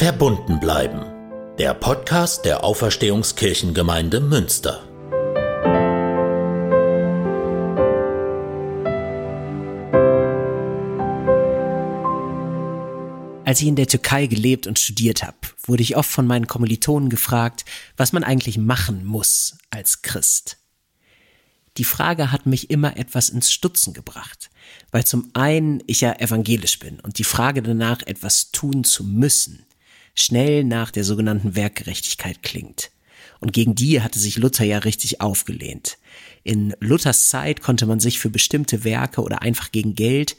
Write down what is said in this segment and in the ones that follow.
Verbunden bleiben. Der Podcast der Auferstehungskirchengemeinde Münster. Als ich in der Türkei gelebt und studiert habe, wurde ich oft von meinen Kommilitonen gefragt, was man eigentlich machen muss als Christ. Die Frage hat mich immer etwas ins Stutzen gebracht, weil zum einen ich ja evangelisch bin und die Frage danach, etwas tun zu müssen, schnell nach der sogenannten Werkgerechtigkeit klingt. Und gegen die hatte sich Luther ja richtig aufgelehnt. In Luthers Zeit konnte man sich für bestimmte Werke oder einfach gegen Geld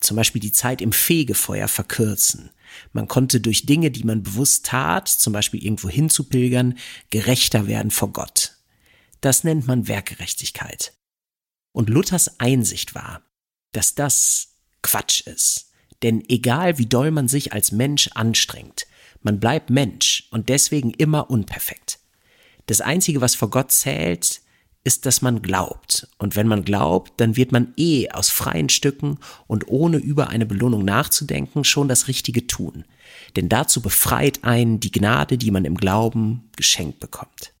zum Beispiel die Zeit im Fegefeuer verkürzen. Man konnte durch Dinge, die man bewusst tat, zum Beispiel irgendwo hinzupilgern, gerechter werden vor Gott. Das nennt man Werkgerechtigkeit. Und Luthers Einsicht war, dass das Quatsch ist. Denn egal wie doll man sich als Mensch anstrengt, man bleibt Mensch und deswegen immer unperfekt. Das Einzige, was vor Gott zählt, ist, dass man glaubt. Und wenn man glaubt, dann wird man eh aus freien Stücken und ohne über eine Belohnung nachzudenken schon das Richtige tun. Denn dazu befreit einen die Gnade, die man im Glauben geschenkt bekommt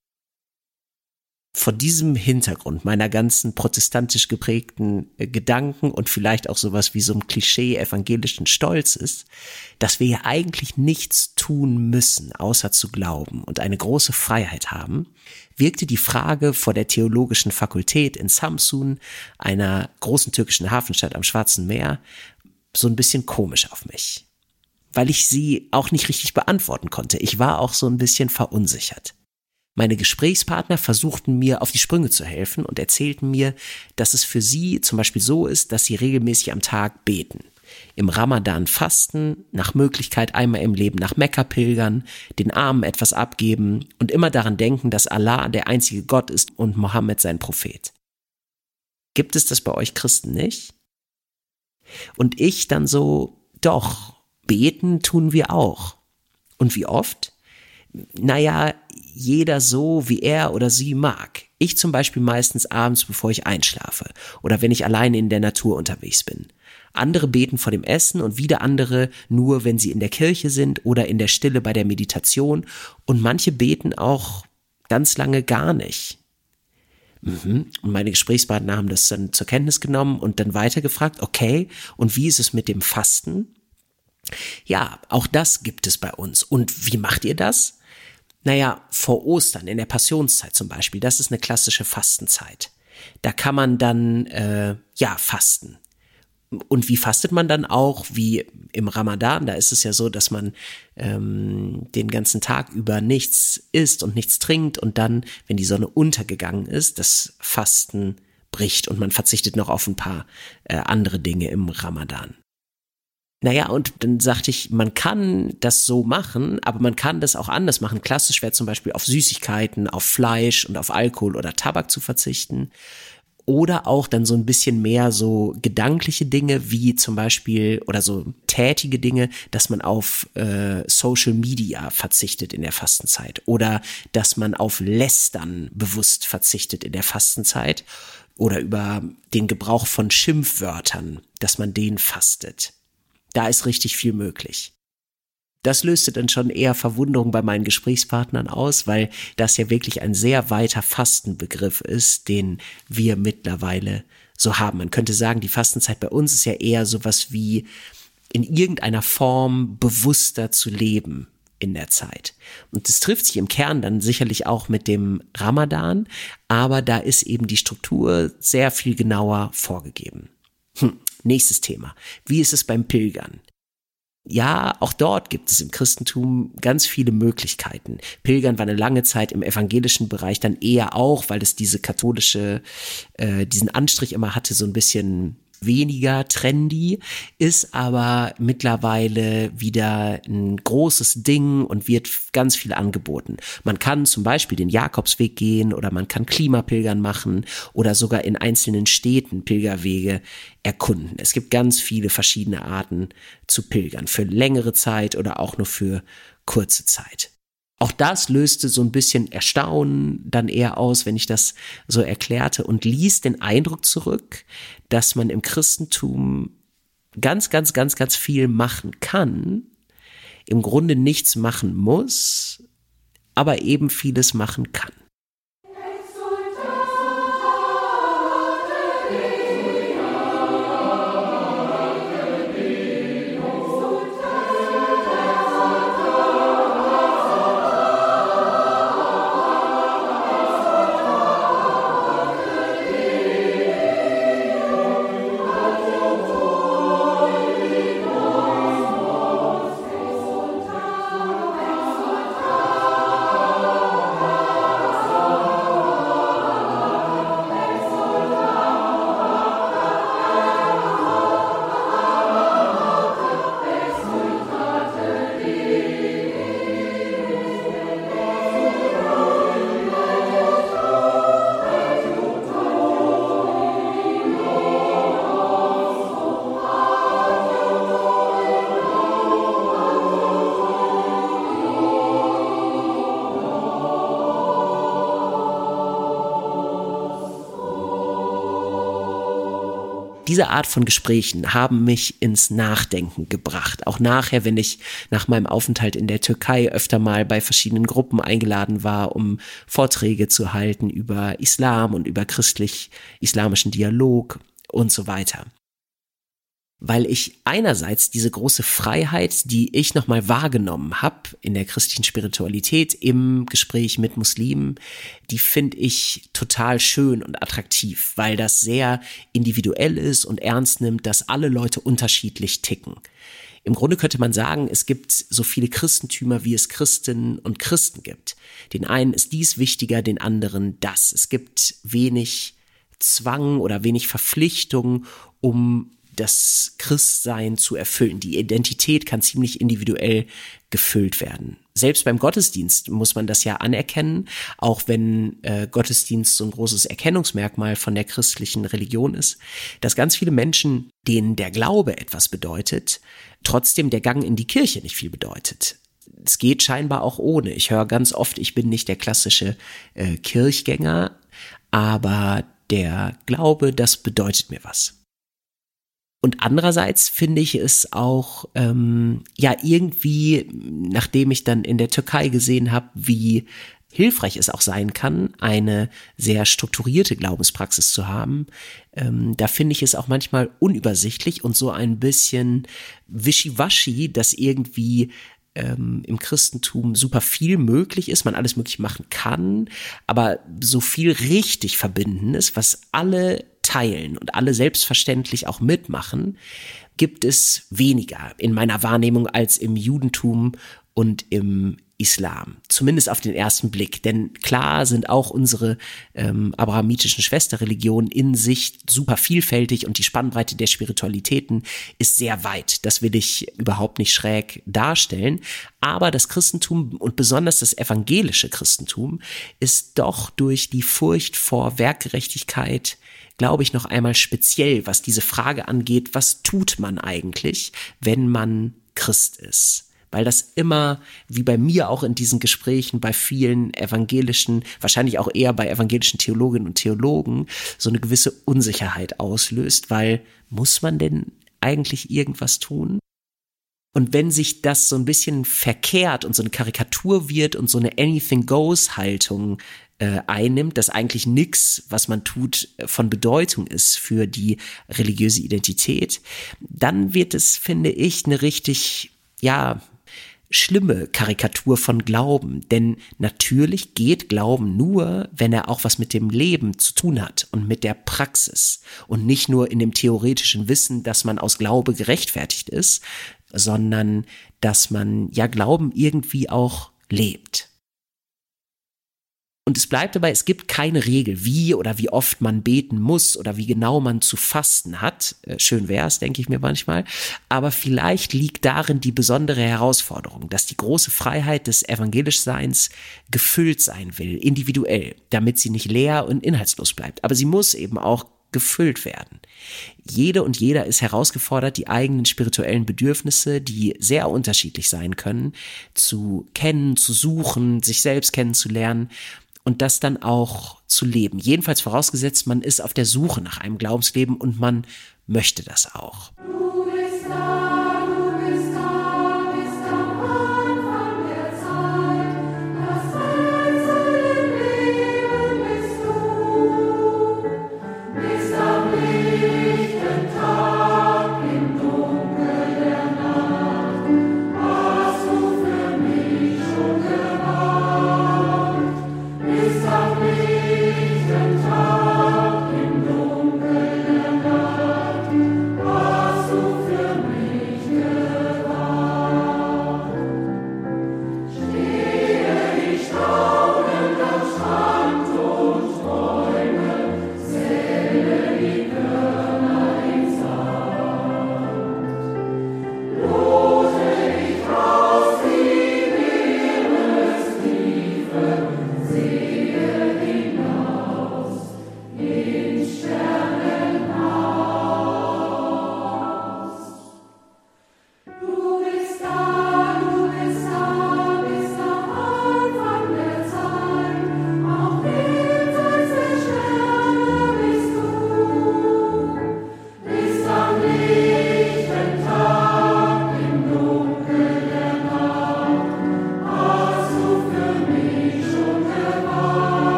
vor diesem Hintergrund meiner ganzen protestantisch geprägten äh, Gedanken und vielleicht auch sowas wie so ein Klischee evangelischen Stolzes, dass wir ja eigentlich nichts tun müssen, außer zu glauben und eine große Freiheit haben, wirkte die Frage vor der theologischen Fakultät in Samsun, einer großen türkischen Hafenstadt am Schwarzen Meer, so ein bisschen komisch auf mich. Weil ich sie auch nicht richtig beantworten konnte. Ich war auch so ein bisschen verunsichert. Meine Gesprächspartner versuchten mir auf die Sprünge zu helfen und erzählten mir, dass es für sie zum Beispiel so ist, dass sie regelmäßig am Tag beten. Im Ramadan fasten, nach Möglichkeit einmal im Leben nach Mekka pilgern, den Armen etwas abgeben und immer daran denken, dass Allah der einzige Gott ist und Mohammed sein Prophet. Gibt es das bei euch Christen nicht? Und ich dann so, doch, beten tun wir auch. Und wie oft? Naja, jeder so, wie er oder sie mag. Ich zum Beispiel meistens abends, bevor ich einschlafe oder wenn ich alleine in der Natur unterwegs bin. Andere beten vor dem Essen und wieder andere nur, wenn sie in der Kirche sind oder in der Stille bei der Meditation und manche beten auch ganz lange gar nicht. Mhm. Und meine Gesprächspartner haben das dann zur Kenntnis genommen und dann weitergefragt, okay, und wie ist es mit dem Fasten? Ja, auch das gibt es bei uns. Und wie macht ihr das? Naja, vor Ostern, in der Passionszeit zum Beispiel, das ist eine klassische Fastenzeit. Da kann man dann, äh, ja, fasten. Und wie fastet man dann auch? Wie im Ramadan, da ist es ja so, dass man ähm, den ganzen Tag über nichts isst und nichts trinkt und dann, wenn die Sonne untergegangen ist, das Fasten bricht und man verzichtet noch auf ein paar äh, andere Dinge im Ramadan. Naja, und dann sagte ich, man kann das so machen, aber man kann das auch anders machen. Klassisch wäre zum Beispiel auf Süßigkeiten, auf Fleisch und auf Alkohol oder Tabak zu verzichten. Oder auch dann so ein bisschen mehr so gedankliche Dinge, wie zum Beispiel, oder so tätige Dinge, dass man auf äh, Social Media verzichtet in der Fastenzeit. Oder dass man auf Lästern bewusst verzichtet in der Fastenzeit. Oder über den Gebrauch von Schimpfwörtern, dass man den fastet. Da ist richtig viel möglich. Das löste dann schon eher Verwunderung bei meinen Gesprächspartnern aus, weil das ja wirklich ein sehr weiter Fastenbegriff ist, den wir mittlerweile so haben. Man könnte sagen, die Fastenzeit bei uns ist ja eher sowas wie in irgendeiner Form bewusster zu leben in der Zeit. Und das trifft sich im Kern dann sicherlich auch mit dem Ramadan, aber da ist eben die Struktur sehr viel genauer vorgegeben. Hm. Nächstes Thema. Wie ist es beim Pilgern? Ja, auch dort gibt es im Christentum ganz viele Möglichkeiten. Pilgern war eine lange Zeit im evangelischen Bereich dann eher auch, weil es diese katholische, äh, diesen Anstrich immer hatte, so ein bisschen weniger trendy, ist aber mittlerweile wieder ein großes Ding und wird ganz viel angeboten. Man kann zum Beispiel den Jakobsweg gehen oder man kann Klimapilgern machen oder sogar in einzelnen Städten Pilgerwege erkunden. Es gibt ganz viele verschiedene Arten zu pilgern, für längere Zeit oder auch nur für kurze Zeit. Auch das löste so ein bisschen Erstaunen dann eher aus, wenn ich das so erklärte und ließ den Eindruck zurück, dass man im Christentum ganz, ganz, ganz, ganz viel machen kann, im Grunde nichts machen muss, aber eben vieles machen kann. Diese Art von Gesprächen haben mich ins Nachdenken gebracht. Auch nachher, wenn ich nach meinem Aufenthalt in der Türkei öfter mal bei verschiedenen Gruppen eingeladen war, um Vorträge zu halten über Islam und über christlich-islamischen Dialog und so weiter weil ich einerseits diese große Freiheit, die ich nochmal wahrgenommen habe in der christlichen Spiritualität im Gespräch mit Muslimen, die finde ich total schön und attraktiv, weil das sehr individuell ist und ernst nimmt, dass alle Leute unterschiedlich ticken. Im Grunde könnte man sagen, es gibt so viele Christentümer, wie es Christinnen und Christen gibt. Den einen ist dies wichtiger, den anderen das. Es gibt wenig Zwang oder wenig Verpflichtung, um das Christsein zu erfüllen. Die Identität kann ziemlich individuell gefüllt werden. Selbst beim Gottesdienst muss man das ja anerkennen, auch wenn äh, Gottesdienst so ein großes Erkennungsmerkmal von der christlichen Religion ist, dass ganz viele Menschen, denen der Glaube etwas bedeutet, trotzdem der Gang in die Kirche nicht viel bedeutet. Es geht scheinbar auch ohne. Ich höre ganz oft, ich bin nicht der klassische äh, Kirchgänger, aber der Glaube, das bedeutet mir was. Und andererseits finde ich es auch ähm, ja irgendwie, nachdem ich dann in der Türkei gesehen habe, wie hilfreich es auch sein kann, eine sehr strukturierte Glaubenspraxis zu haben. Ähm, da finde ich es auch manchmal unübersichtlich und so ein bisschen wischiwaschi, dass irgendwie ähm, im Christentum super viel möglich ist, man alles möglich machen kann, aber so viel richtig verbinden ist, was alle teilen und alle selbstverständlich auch mitmachen, gibt es weniger in meiner Wahrnehmung als im Judentum und im Islam. Zumindest auf den ersten Blick. Denn klar sind auch unsere ähm, abrahamitischen Schwesterreligionen in sich super vielfältig und die Spannbreite der Spiritualitäten ist sehr weit. Das will ich überhaupt nicht schräg darstellen. Aber das Christentum und besonders das evangelische Christentum ist doch durch die Furcht vor Werkgerechtigkeit, glaube ich, noch einmal speziell, was diese Frage angeht, was tut man eigentlich, wenn man Christ ist? Weil das immer, wie bei mir auch in diesen Gesprächen, bei vielen evangelischen, wahrscheinlich auch eher bei evangelischen Theologinnen und Theologen, so eine gewisse Unsicherheit auslöst, weil muss man denn eigentlich irgendwas tun? Und wenn sich das so ein bisschen verkehrt und so eine Karikatur wird und so eine Anything Goes Haltung äh, einnimmt, dass eigentlich nichts, was man tut, von Bedeutung ist für die religiöse Identität, dann wird es, finde ich, eine richtig, ja, schlimme Karikatur von Glauben, denn natürlich geht Glauben nur, wenn er auch was mit dem Leben zu tun hat und mit der Praxis und nicht nur in dem theoretischen Wissen, dass man aus Glaube gerechtfertigt ist, sondern dass man ja Glauben irgendwie auch lebt. Und es bleibt dabei, es gibt keine Regel, wie oder wie oft man beten muss oder wie genau man zu fasten hat. Äh, schön wäre es, denke ich mir manchmal. Aber vielleicht liegt darin die besondere Herausforderung, dass die große Freiheit des Evangelischseins gefüllt sein will, individuell, damit sie nicht leer und inhaltslos bleibt. Aber sie muss eben auch gefüllt werden. Jede und jeder ist herausgefordert, die eigenen spirituellen Bedürfnisse, die sehr unterschiedlich sein können, zu kennen, zu suchen, sich selbst kennenzulernen und das dann auch zu leben. Jedenfalls vorausgesetzt, man ist auf der Suche nach einem Glaubensleben und man möchte das auch. Du bist da.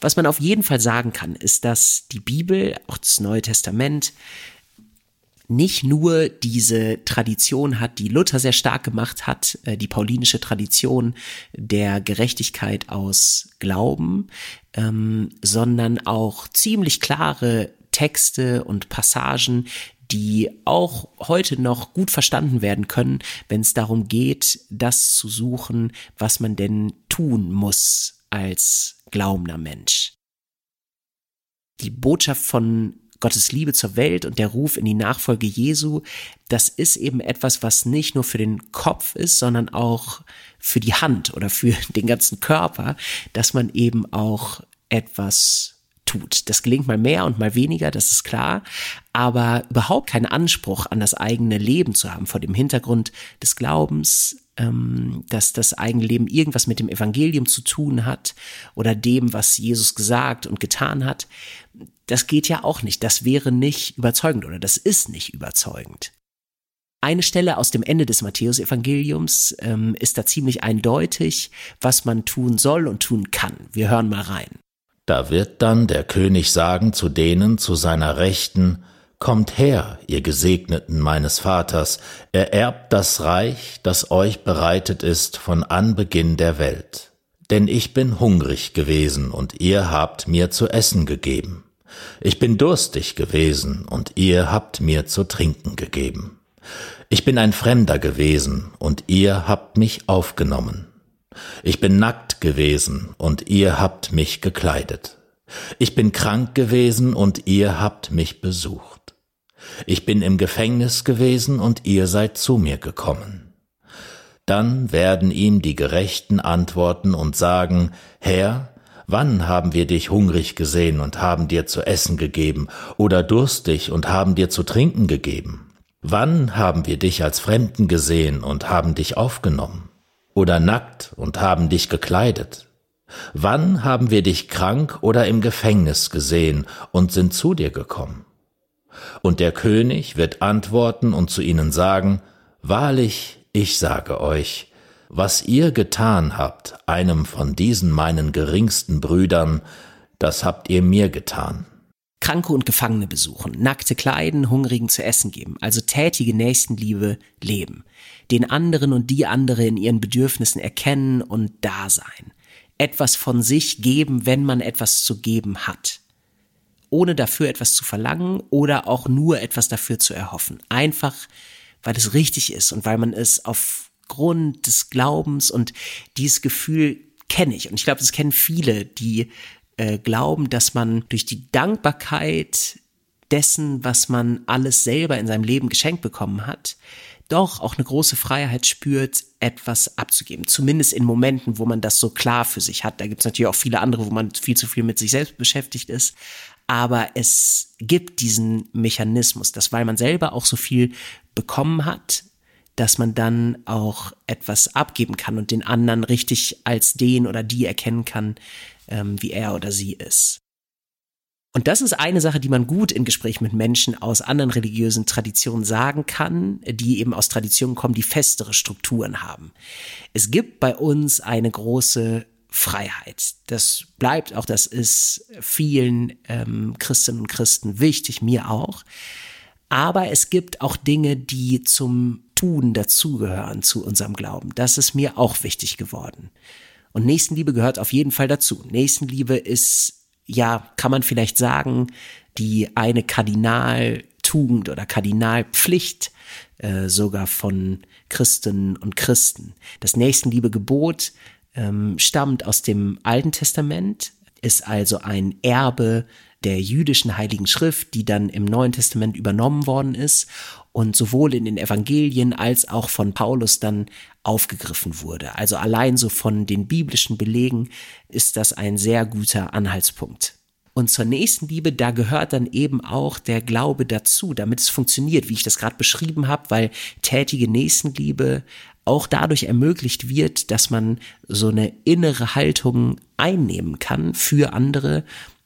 Was man auf jeden Fall sagen kann, ist, dass die Bibel, auch das Neue Testament, nicht nur diese Tradition hat, die Luther sehr stark gemacht hat, äh, die paulinische Tradition der Gerechtigkeit aus Glauben, ähm, sondern auch ziemlich klare Texte und Passagen, die auch heute noch gut verstanden werden können, wenn es darum geht, das zu suchen, was man denn tun muss als glaubender Mensch. Die Botschaft von Gottes Liebe zur Welt und der Ruf in die Nachfolge Jesu, das ist eben etwas, was nicht nur für den Kopf ist, sondern auch für die Hand oder für den ganzen Körper, dass man eben auch etwas tut. Das gelingt mal mehr und mal weniger, das ist klar, aber überhaupt keinen Anspruch an das eigene Leben zu haben vor dem Hintergrund des Glaubens, ähm, dass das eigene Leben irgendwas mit dem Evangelium zu tun hat oder dem, was Jesus gesagt und getan hat, das geht ja auch nicht. Das wäre nicht überzeugend oder das ist nicht überzeugend. Eine Stelle aus dem Ende des Matthäusevangeliums ähm, ist da ziemlich eindeutig, was man tun soll und tun kann. Wir hören mal rein. Da wird dann der König sagen zu denen zu seiner Rechten, Kommt her, ihr Gesegneten meines Vaters, ererbt das Reich, das euch bereitet ist von Anbeginn der Welt. Denn ich bin hungrig gewesen und ihr habt mir zu essen gegeben. Ich bin durstig gewesen und ihr habt mir zu trinken gegeben. Ich bin ein Fremder gewesen und ihr habt mich aufgenommen. Ich bin nackt gewesen und ihr habt mich gekleidet. Ich bin krank gewesen und ihr habt mich besucht. Ich bin im Gefängnis gewesen und ihr seid zu mir gekommen. Dann werden ihm die Gerechten antworten und sagen, Herr, wann haben wir dich hungrig gesehen und haben dir zu essen gegeben, oder durstig und haben dir zu trinken gegeben? Wann haben wir dich als Fremden gesehen und haben dich aufgenommen? Oder nackt und haben dich gekleidet? Wann haben wir dich krank oder im Gefängnis gesehen und sind zu dir gekommen? Und der König wird antworten und zu ihnen sagen, Wahrlich, ich sage euch, was ihr getan habt, einem von diesen meinen geringsten Brüdern, das habt ihr mir getan. Kranke und Gefangene besuchen, nackte kleiden, Hungrigen zu essen geben, also tätige Nächstenliebe leben, den anderen und die andere in ihren Bedürfnissen erkennen und da sein, etwas von sich geben, wenn man etwas zu geben hat ohne dafür etwas zu verlangen oder auch nur etwas dafür zu erhoffen. Einfach, weil es richtig ist und weil man es aufgrund des Glaubens und dieses Gefühl kenne ich. Und ich glaube, das kennen viele, die äh, glauben, dass man durch die Dankbarkeit dessen, was man alles selber in seinem Leben geschenkt bekommen hat, doch auch eine große Freiheit spürt, etwas abzugeben. Zumindest in Momenten, wo man das so klar für sich hat. Da gibt es natürlich auch viele andere, wo man viel zu viel mit sich selbst beschäftigt ist aber es gibt diesen Mechanismus, dass weil man selber auch so viel bekommen hat, dass man dann auch etwas abgeben kann und den anderen richtig als den oder die erkennen kann, ähm, wie er oder sie ist. Und das ist eine Sache, die man gut in Gespräch mit Menschen aus anderen religiösen Traditionen sagen kann, die eben aus Traditionen kommen, die festere Strukturen haben. Es gibt bei uns eine große Freiheit. Das bleibt auch, das ist vielen ähm, Christinnen und Christen wichtig, mir auch. Aber es gibt auch Dinge, die zum Tun dazugehören zu unserem Glauben. Das ist mir auch wichtig geworden. Und Nächstenliebe gehört auf jeden Fall dazu. Nächstenliebe ist, ja, kann man vielleicht sagen, die eine Kardinaltugend oder Kardinalpflicht äh, sogar von Christinnen und Christen. Das Nächstenliebe-Gebot ähm, stammt aus dem Alten Testament, ist also ein Erbe der jüdischen Heiligen Schrift, die dann im Neuen Testament übernommen worden ist und sowohl in den Evangelien als auch von Paulus dann aufgegriffen wurde. Also allein so von den biblischen Belegen ist das ein sehr guter Anhaltspunkt. Und zur nächsten Liebe, da gehört dann eben auch der Glaube dazu, damit es funktioniert, wie ich das gerade beschrieben habe, weil tätige Nächstenliebe auch dadurch ermöglicht wird, dass man so eine innere Haltung einnehmen kann für andere,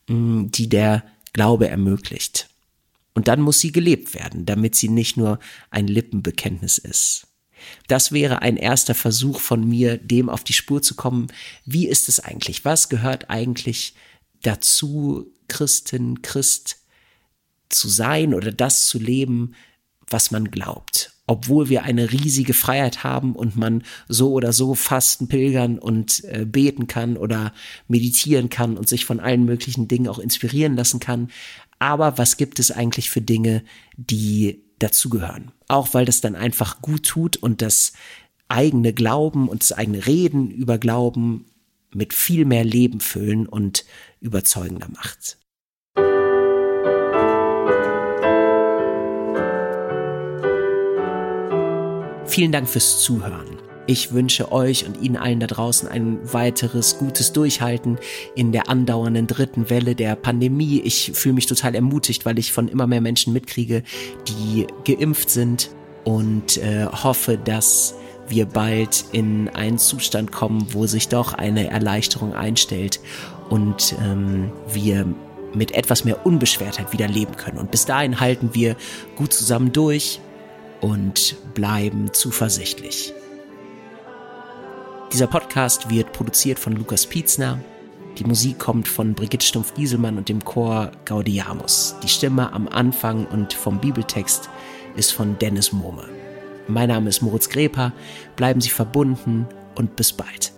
mm, die der Glaube ermöglicht. Und dann muss sie gelebt werden, damit sie nicht nur ein Lippenbekenntnis ist. Das wäre ein erster Versuch von mir, dem auf die Spur zu kommen. Wie ist es eigentlich? Was gehört eigentlich dazu, Christin, Christ zu sein oder das zu leben, was man glaubt. Obwohl wir eine riesige Freiheit haben und man so oder so fasten, pilgern und äh, beten kann oder meditieren kann und sich von allen möglichen Dingen auch inspirieren lassen kann. Aber was gibt es eigentlich für Dinge, die dazugehören? Auch weil das dann einfach gut tut und das eigene Glauben und das eigene Reden über Glauben mit viel mehr Leben füllen und überzeugender macht. Vielen Dank fürs Zuhören. Ich wünsche euch und Ihnen allen da draußen ein weiteres gutes Durchhalten in der andauernden dritten Welle der Pandemie. Ich fühle mich total ermutigt, weil ich von immer mehr Menschen mitkriege, die geimpft sind und äh, hoffe, dass wir bald in einen Zustand kommen, wo sich doch eine Erleichterung einstellt und ähm, wir mit etwas mehr Unbeschwertheit wieder leben können. Und bis dahin halten wir gut zusammen durch und bleiben zuversichtlich. Dieser Podcast wird produziert von Lukas Pietzner. Die Musik kommt von Brigitte Stumpf-Gieselmann und dem Chor Gaudiamus. Die Stimme am Anfang und vom Bibeltext ist von Dennis Mohme. Mein Name ist Moritz Greper. Bleiben Sie verbunden und bis bald.